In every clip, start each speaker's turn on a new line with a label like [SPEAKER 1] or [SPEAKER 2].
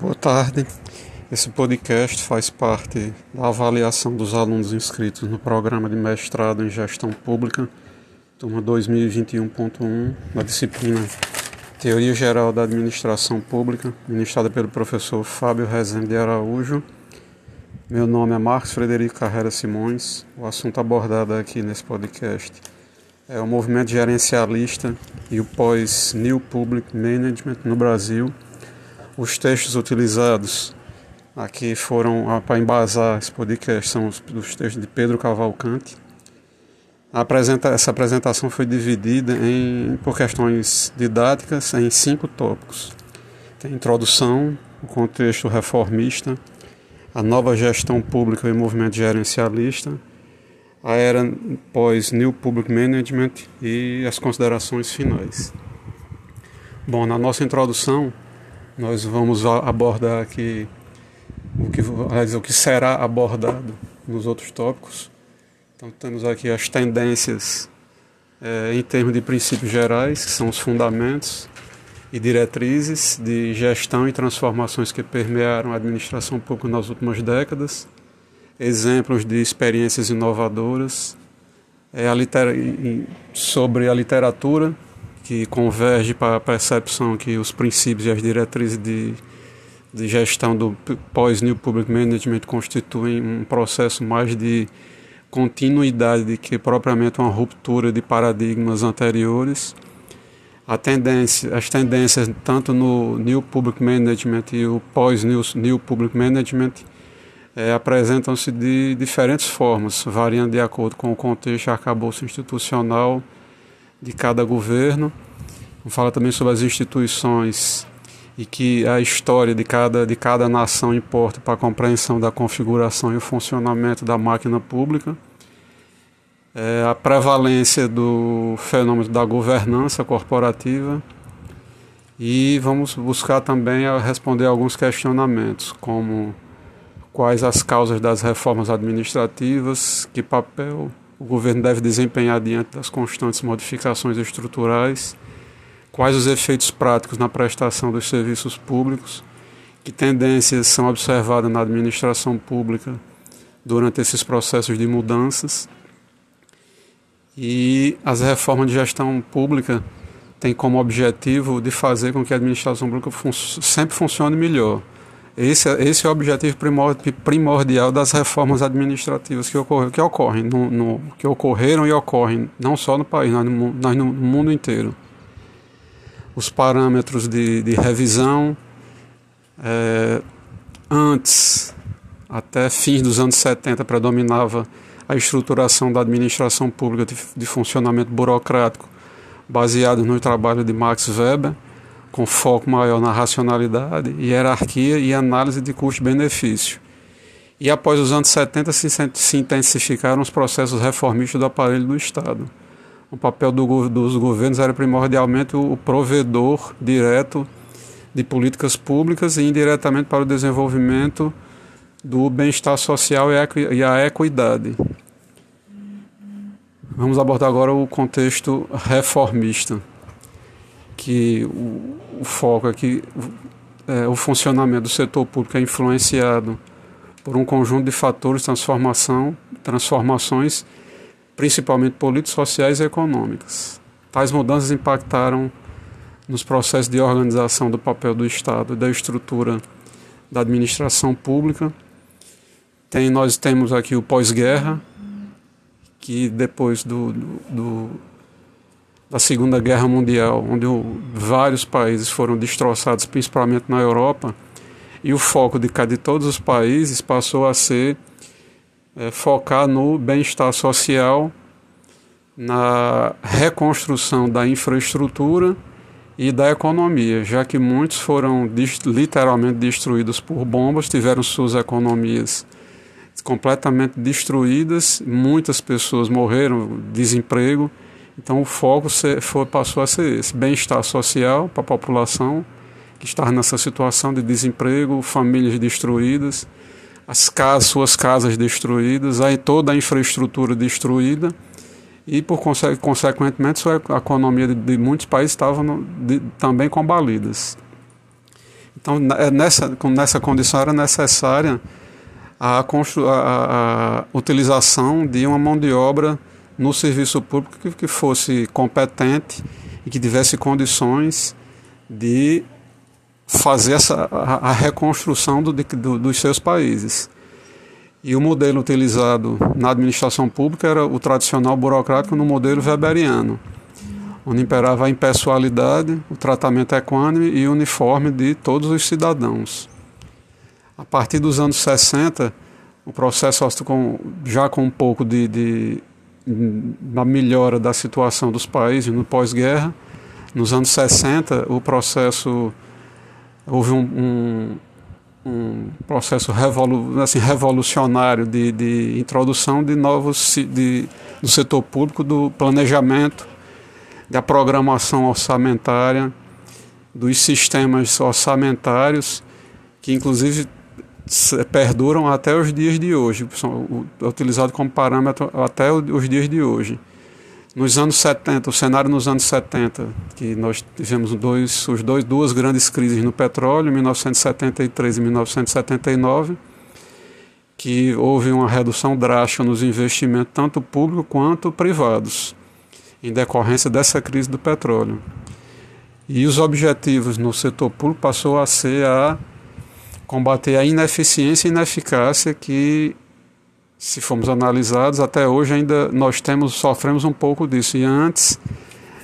[SPEAKER 1] Boa tarde. Esse podcast faz parte da avaliação dos alunos inscritos no programa de mestrado em gestão pública, turma 2021.1, na disciplina Teoria Geral da Administração Pública, ministrada pelo professor Fábio Rezende de Araújo. Meu nome é Marcos Frederico Carreira Simões. O assunto abordado aqui nesse podcast é o movimento gerencialista e o pós-New Public Management no Brasil os textos utilizados aqui foram ah, para embasar esse podcast são os, os textos de Pedro Cavalcante. Apresenta, essa apresentação foi dividida em, por questões didáticas em cinco tópicos. Tem introdução, o contexto reformista, a nova gestão pública e movimento gerencialista, a era pós-New Public Management e as considerações finais. Bom, na nossa introdução, nós vamos abordar aqui o que, o que será abordado nos outros tópicos. Então, temos aqui as tendências é, em termos de princípios gerais, que são os fundamentos e diretrizes de gestão e transformações que permearam a administração pública nas últimas décadas, exemplos de experiências inovadoras, é, a sobre a literatura que converge para a percepção que os princípios e as diretrizes de, de gestão do pós-New Public Management constituem um processo mais de continuidade que propriamente uma ruptura de paradigmas anteriores. Tendência, as tendências tanto no New Public Management e o pós-New New Public Management é, apresentam-se de diferentes formas, variando de acordo com o contexto arcabouço institucional de cada governo. Fala também sobre as instituições e que a história de cada, de cada nação importa para a compreensão da configuração e o funcionamento da máquina pública. É, a prevalência do fenômeno da governança corporativa e vamos buscar também responder alguns questionamentos, como quais as causas das reformas administrativas, que papel o governo deve desempenhar diante das constantes modificações estruturais, quais os efeitos práticos na prestação dos serviços públicos, que tendências são observadas na administração pública durante esses processos de mudanças. E as reformas de gestão pública têm como objetivo de fazer com que a administração pública fun sempre funcione melhor esse, esse é o objetivo primordial das reformas administrativas que, ocorre, que ocorrem, no, no, que ocorreram e ocorrem, não só no país, mas no, mas no mundo inteiro. Os parâmetros de, de revisão, é, antes, até fins dos anos 70, predominava a estruturação da administração pública de, de funcionamento burocrático, baseado no trabalho de Max Weber com foco maior na racionalidade, hierarquia e análise de custo-benefício. E após os anos 70 se, intensificaram os processos reformistas do aparelho do Estado. O papel do, dos governos era primordialmente o provedor direto de políticas públicas e indiretamente para o desenvolvimento do bem-estar social e a equidade. Vamos abordar agora o contexto reformista que o, o foco é que é, o funcionamento do setor público é influenciado por um conjunto de fatores transformação, transformações, principalmente políticos, sociais e econômicas. Tais mudanças impactaram nos processos de organização do papel do Estado e da estrutura da administração pública. Tem, nós temos aqui o pós-guerra, que depois do, do da Segunda Guerra Mundial, onde vários países foram destroçados, principalmente na Europa, e o foco de, de todos os países passou a ser é, focar no bem-estar social, na reconstrução da infraestrutura e da economia, já que muitos foram literalmente destruídos por bombas, tiveram suas economias completamente destruídas, muitas pessoas morreram, desemprego então o foco foi, passou a ser esse: bem-estar social para a população que está nessa situação de desemprego, famílias destruídas, as casas, suas casas destruídas, aí toda a infraestrutura destruída e por consequentemente a economia de, de muitos países estava também combalidas. Então, é nessa, nessa condição era necessária a, a, a utilização de uma mão de obra no serviço público que, fosse competente e que tivesse condições de fazer essa, a, a reconstrução do, do, dos seus países. E o modelo utilizado na administração pública era o tradicional burocrático no modelo weberiano, onde imperava a impessoalidade, o tratamento equânime e uniforme de todos os cidadãos. A partir dos anos 60, o processo já com um pouco de, de da melhora da situação dos países no pós-guerra, nos anos 60 o processo houve um, um um processo revolu assim, revolucionário de, de introdução de novos de, do setor público, do planejamento, da programação orçamentária, dos sistemas orçamentários, que inclusive perduram até os dias de hoje, são utilizados como parâmetro até os dias de hoje. Nos anos 70, o cenário nos anos 70, que nós tivemos dois, os dois, duas grandes crises no petróleo, 1973 e 1979, que houve uma redução drástica nos investimentos, tanto públicos quanto privados, em decorrência dessa crise do petróleo. E os objetivos no setor público passou a ser a combater a ineficiência e ineficácia que se formos analisados, até hoje ainda nós temos sofremos um pouco disso. E antes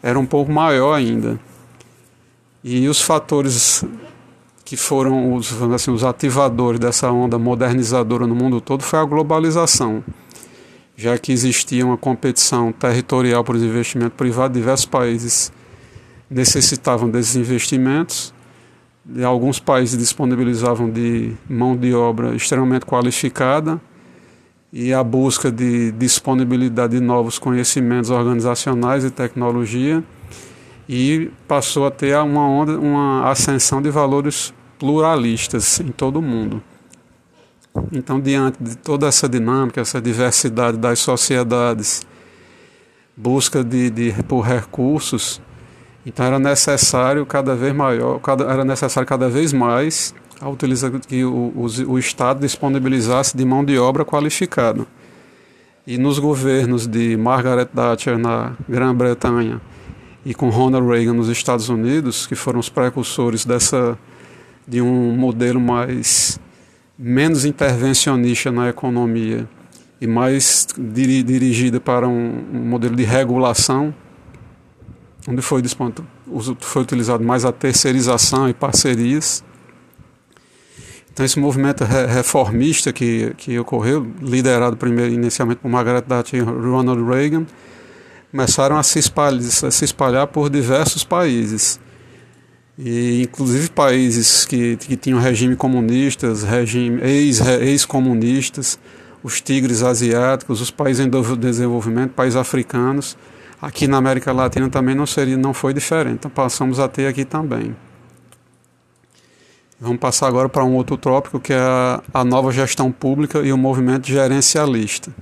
[SPEAKER 1] era um pouco maior ainda. E os fatores que foram os, assim, os ativadores dessa onda modernizadora no mundo todo foi a globalização, já que existia uma competição territorial por investimento privado, diversos países necessitavam desses investimentos, alguns países disponibilizavam de mão de obra extremamente qualificada, e a busca de disponibilidade de novos conhecimentos organizacionais e tecnologia e passou a ter uma onda, uma ascensão de valores pluralistas em todo o mundo. Então, diante de toda essa dinâmica, essa diversidade das sociedades, busca de, de por recursos, então era necessário cada vez maior, cada, era necessário cada vez mais a utiliza, que o, o, o Estado disponibilizasse de mão de obra qualificada. E nos governos de Margaret Thatcher na Grã-Bretanha e com Ronald Reagan nos Estados Unidos, que foram os precursores dessa de um modelo mais menos intervencionista na economia e mais diri, dirigida para um, um, modelo de regulação, onde foi, foi utilizado mais a terceirização e parcerias então esse movimento reformista que, que ocorreu, liderado primeiro inicialmente por Margaret Thatcher e Ronald Reagan, começaram a se espalhar, a se espalhar por diversos países. E inclusive países que, que tinham regime comunistas, regime ex-comunistas, ex os tigres asiáticos, os países em desenvolvimento, países africanos. Aqui na América Latina também não seria, não foi diferente. Então passamos a ter aqui também. Vamos passar agora para um outro tópico que é a, a nova gestão pública e o movimento gerencialista.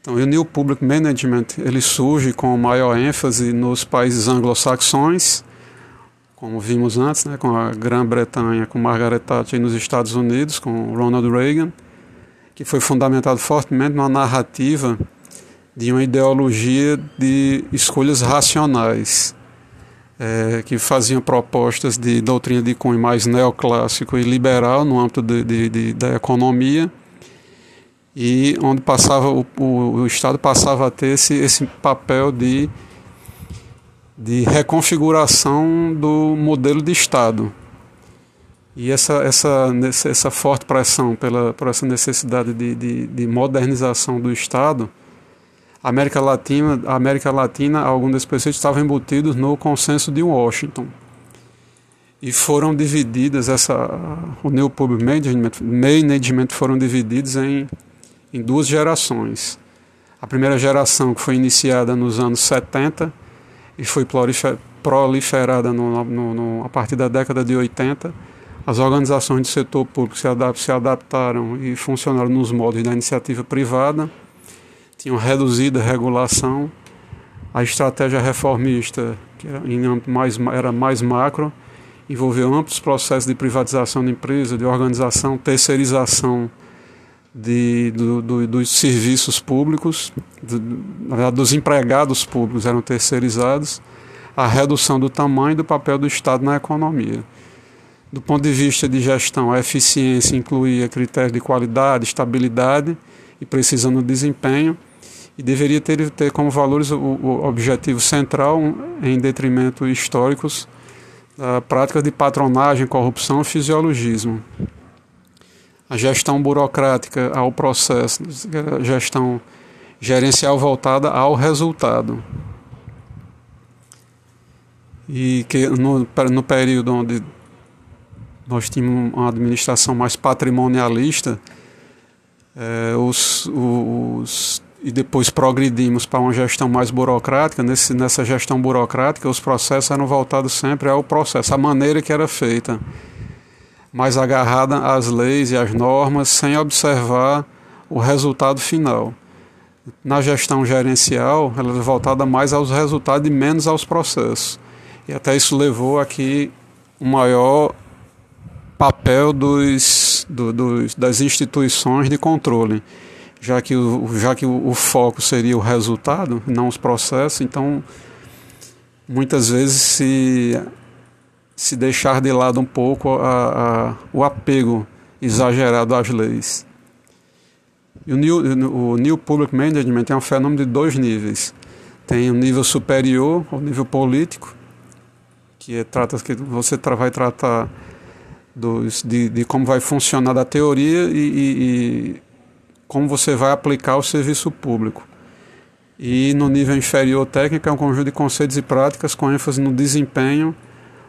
[SPEAKER 1] Então, o New Public Management ele surge com maior ênfase nos países anglo-saxões, como vimos antes, né, com a Grã-Bretanha, com Margaret Thatcher e nos Estados Unidos, com Ronald Reagan, que foi fundamentado fortemente numa narrativa de uma ideologia de escolhas racionais é, que faziam propostas de doutrina de cunho mais neoclássico e liberal no âmbito de, de, de, da economia e onde passava o, o, Estado passava a ter esse, esse papel de, de reconfiguração do modelo de Estado. E essa, essa, essa forte pressão pela, por essa necessidade de, de, de modernização do Estado América Latina, a América Latina, alguns desses preceitos estavam embutidos no consenso de Washington. E foram divididas, essa, o New Public Management, Management foram divididos em, em duas gerações. A primeira geração, que foi iniciada nos anos 70 e foi proliferada no, no, no, a partir da década de 80, as organizações do setor público se, adap se adaptaram e funcionaram nos moldes da iniciativa privada tinham reduzido a regulação, a estratégia reformista, que era, mais, era mais macro, envolveu amplos processos de privatização de empresa, de organização, terceirização de, do, do, dos serviços públicos, do, na verdade, dos empregados públicos eram terceirizados, a redução do tamanho do papel do Estado na economia. Do ponto de vista de gestão, a eficiência incluía critérios de qualidade, estabilidade e precisão no desempenho, e deveria ter, ter como valores o, o objetivo central, em detrimento históricos, da prática de patronagem, corrupção e fisiologismo. A gestão burocrática ao processo, a gestão gerencial voltada ao resultado. E que no, no período onde nós tínhamos uma administração mais patrimonialista, é, os, os, e depois progredimos para uma gestão mais burocrática. Nesse, nessa gestão burocrática, os processos eram voltados sempre ao processo, à maneira que era feita, mais agarrada às leis e às normas, sem observar o resultado final. Na gestão gerencial, ela é voltada mais aos resultados e menos aos processos. E até isso levou aqui um maior papel dos, do, dos, das instituições de controle, já que, o, já que o, o foco seria o resultado, não os processos, então muitas vezes se, se deixar de lado um pouco a, a, o apego exagerado às leis. E o new, o new Public Management é um fenômeno de dois níveis. Tem o um nível superior, o nível político, que é, trata que você vai tratar dos, de, de como vai funcionar da teoria e, e, e como você vai aplicar o serviço público. E no nível inferior técnico é um conjunto de conceitos e práticas com ênfase no desempenho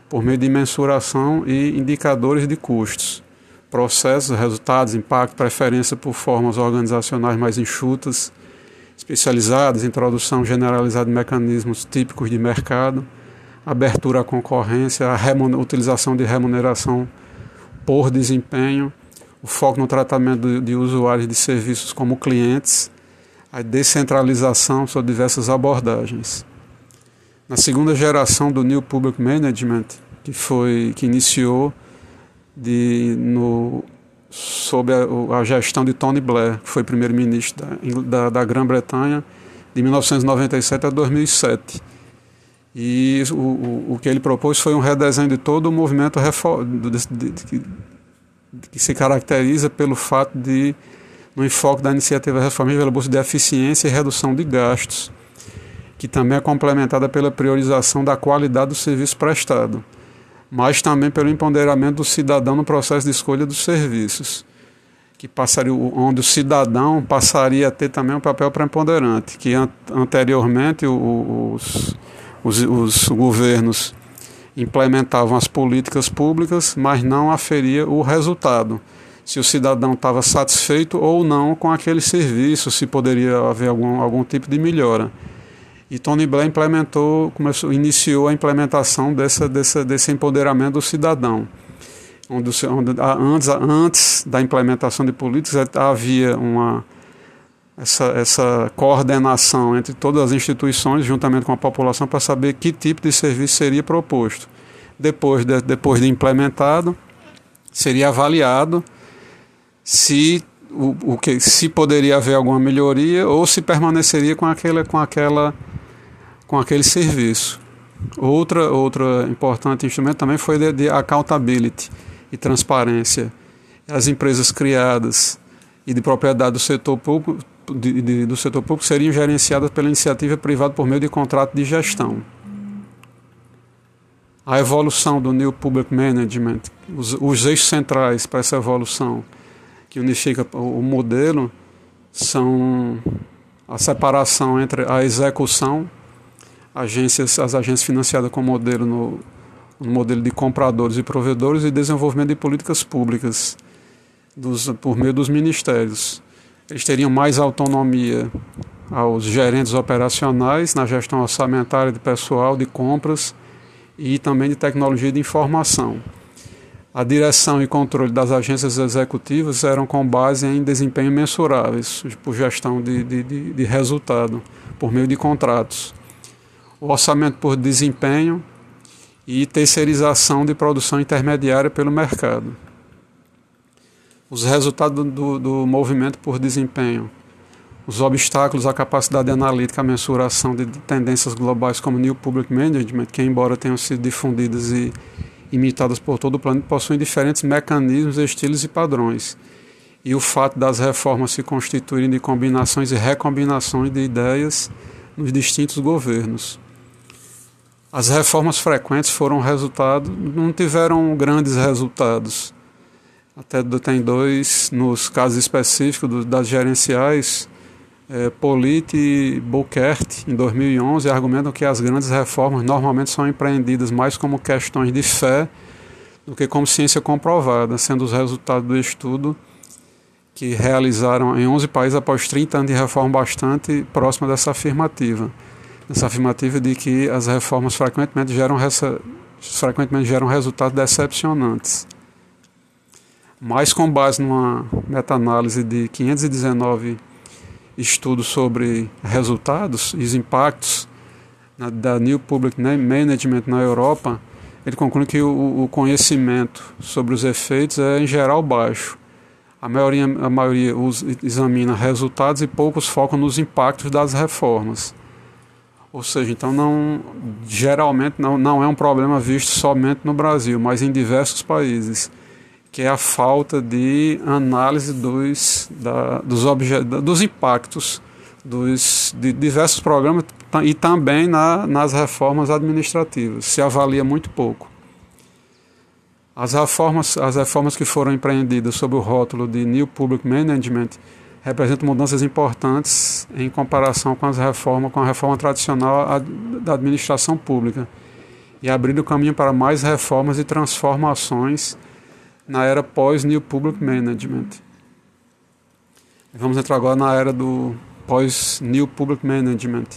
[SPEAKER 1] por meio de mensuração e indicadores de custos, processos, resultados, impacto, preferência por formas organizacionais mais enxutas, especializadas, introdução generalizada de mecanismos típicos de mercado, abertura à concorrência, a utilização de remuneração por desempenho, o foco no tratamento de, de usuários de serviços como clientes, a descentralização sobre diversas abordagens. Na segunda geração do New Public Management, que foi que iniciou de, no, sob a, a, gestão de Tony Blair, que foi primeiro-ministro da, da, da Grã-Bretanha de 1997 a 2007. E o, o, o, que ele propôs foi um redesenho de todo o movimento de, de, de, que se caracteriza pelo fato de, no enfoque da iniciativa reformista pela busca de eficiência e redução de gastos, que também é complementada pela priorização da qualidade do serviço prestado, mas também pelo empoderamento do cidadão no processo de escolha dos serviços, que passaria, onde o cidadão passaria a ter também um papel preponderante, que anteriormente os os, os governos implementavam as políticas públicas, mas não aferia o resultado. Se o cidadão estava satisfeito ou não com aquele serviço, se poderia haver algum, algum tipo de melhora. E Tony Blair implementou, começou, iniciou a implementação dessa, dessa, desse empoderamento do cidadão. Onde, onde antes, antes da implementação de políticas havia uma essa, essa coordenação entre todas as instituições, juntamente com a população, para saber que tipo de serviço seria proposto. Depois de, depois de implementado, seria avaliado se, o, o que, se poderia haver alguma melhoria ou se permaneceria com, aquela, com, aquela, com aquele serviço. Outra, outra importante instrumento também foi de, de accountability e transparência. As empresas criadas e de propriedade do setor público de, de, do setor público seriam gerenciadas pela iniciativa privada por meio de contrato de gestão. A evolução do New Public Management, os, os eixos centrais para essa evolução, que unifica o modelo, são a separação entre a execução, agências, as agências financiadas com modelo no, no modelo de compradores e provedores e desenvolvimento de políticas públicas dos, por meio dos ministérios eles teriam mais autonomia aos gerentes operacionais na gestão orçamentária de pessoal, de compras e também de tecnologia de informação. A direção e controle das agências executivas eram com base em desempenho mensuráveis, por gestão de, de, de, de resultado, por meio de contratos. O orçamento por desempenho e terceirização de produção intermediária pelo mercado. Os resultados do, do movimento por desempenho, os obstáculos à capacidade analítica, à mensuração de tendências globais como New Public Management, que embora tenham sido difundidas e imitadas por todo o planeta, possuem diferentes mecanismos, estilos e padrões. E o fato das reformas se constituírem de combinações e recombinações de ideias nos distintos governos. As reformas frequentes foram resultado, não tiveram grandes resultados. Até tem dois, nos casos específicos das gerenciais, é, Polite e Bukert, em 2011, argumentam que as grandes reformas normalmente são empreendidas mais como questões de fé do que como ciência comprovada, sendo os resultados do estudo que realizaram em 11 países após 30 anos de reforma bastante próxima dessa afirmativa. Essa afirmativa de que as reformas frequentemente geram, frequentemente geram resultados decepcionantes. Mas com base numa meta-análise de 519 estudo sobre resultados e os impactos na, da New Public Management na Europa, ele conclui que o, o, conhecimento sobre os efeitos é em geral baixo. A maioria, a maioria os, examina resultados e poucos focam nos impactos das reformas. Ou seja, então não geralmente não, não é um problema visto somente no Brasil, mas em diversos países que é a falta de análise dos, da, dos, dos impactos dos, de diversos programas e também na, nas reformas administrativas. Se avalia muito pouco. As reformas, as reformas que foram empreendidas sob o rótulo de New Public Management representam mudanças importantes em comparação com as reformas, com a reforma tradicional da administração pública e abrindo caminho para mais reformas e transformações na era pós-New Public Management. Vamos entrar agora na era do pós-New Public Management.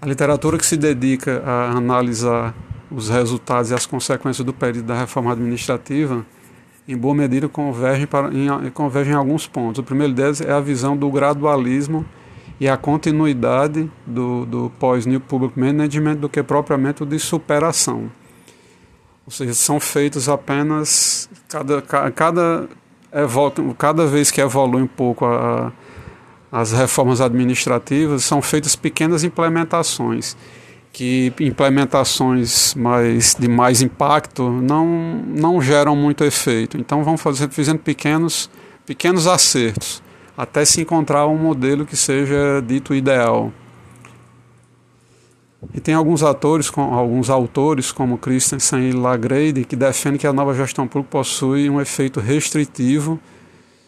[SPEAKER 1] A literatura que se dedica a analisar os resultados e as consequências do período da reforma administrativa, em boa medida, converge, para, em, converge em alguns pontos. O primeiro deles é a visão do gradualismo e a continuidade do, do pós-New Public Management do que propriamente o de superação. Ou seja, são feitos apenas cada, cada, cada vez que evolui um pouco a, as reformas administrativas, são feitas pequenas implementações, que implementações mais, de mais impacto não, não geram muito efeito. Então vão fazer, fazendo pequenos, pequenos acertos, até se encontrar um modelo que seja dito ideal. E tem alguns atores, alguns autores, como Christensen e Lagrade, que defendem que a nova gestão pública possui um efeito restritivo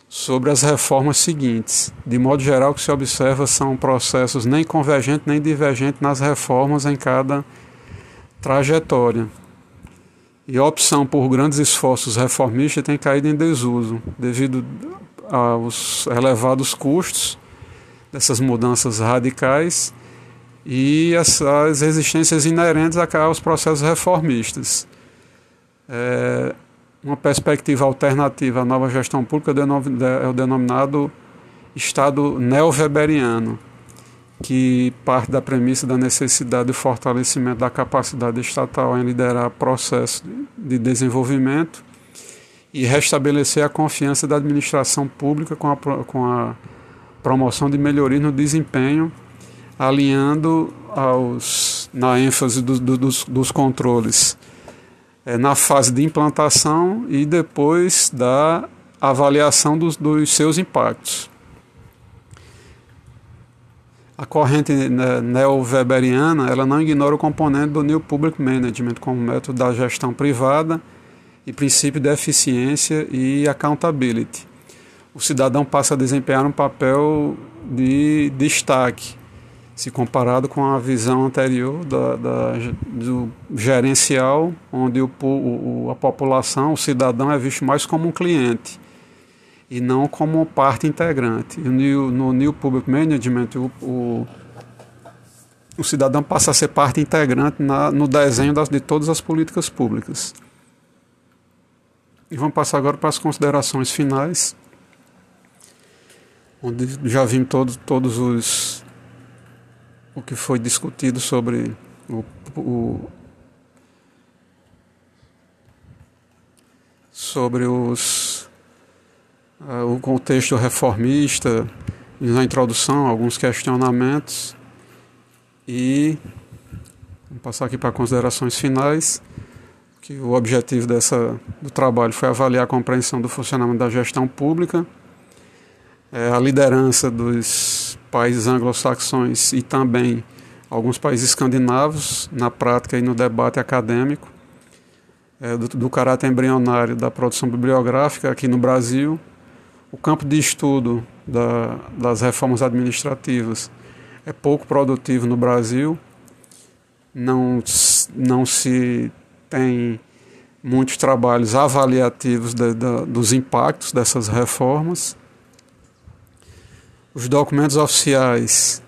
[SPEAKER 1] sobre as reformas seguintes. De modo geral, o que se observa são processos nem convergentes nem divergentes nas reformas em cada trajetória. E a opção por grandes esforços reformistas tem caído em desuso, devido aos elevados custos dessas mudanças radicais e as, as resistências inerentes aos processos reformistas. É, uma perspectiva alternativa à nova gestão pública é o denominado Estado neo-weberiano, que parte da premissa da necessidade de fortalecimento da capacidade estatal em liderar processos de desenvolvimento e restabelecer a confiança da administração pública com a, com a promoção de melhoria no desempenho alinhando aos, na ênfase do, do, dos, dos, controles é, na fase de implantação e depois da avaliação dos, dos seus impactos. A corrente né, neo-weberiana ela não ignora o componente do New Public Management como método da gestão privada e princípio de eficiência e accountability. O cidadão passa a desempenhar um papel de destaque se comparado com a visão anterior da, da do gerencial, onde o, o, a população, o cidadão é visto mais como um cliente e não como parte integrante. E no, New Public Management, o, o, o, cidadão passa a ser parte integrante na, no desenho das, de todas as políticas públicas. E vamos passar agora para as considerações finais, onde já vimos todos, todos os o que foi discutido sobre o, o sobre os uh, o contexto reformista na introdução alguns questionamentos e vamos passar aqui para considerações finais que o objetivo dessa do trabalho foi avaliar a compreensão do funcionamento da gestão pública é, a liderança dos países anglo-saxões e também alguns países escandinavos na prática e no debate acadêmico, é, do, do caráter embrionário da produção bibliográfica aqui no Brasil, o campo de estudo da, das reformas administrativas é pouco produtivo no Brasil, não, não se tem muitos trabalhos avaliativos de, de, dos impactos dessas reformas. Os documentos oficiais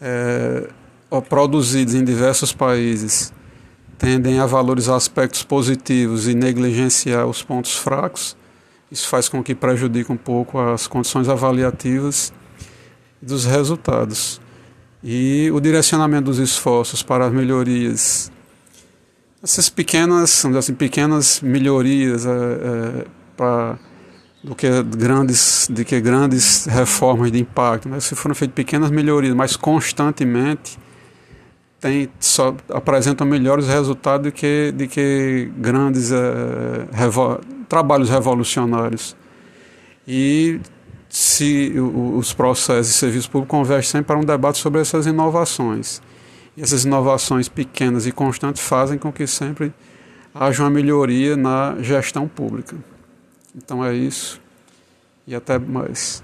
[SPEAKER 1] é, produzidos em diversos países tendem a valorizar aspectos positivos e negligenciar os pontos fracos. Isso faz com que prejudique um pouco as condições avaliativas dos resultados. E o direcionamento dos esforços para as melhorias essas pequenas, assim, pequenas melhorias é, é, para do que grandes, de que grandes reformas de impacto. Né? Se foram feitas pequenas melhorias, mas constantemente tem, só apresentam melhores resultados do que, de que grandes é, revo, trabalhos revolucionários. E se os processos de serviço público convergem sempre para um debate sobre essas inovações. E essas inovações pequenas e constantes fazem com que sempre haja uma melhoria na gestão pública. Então é isso e até mais.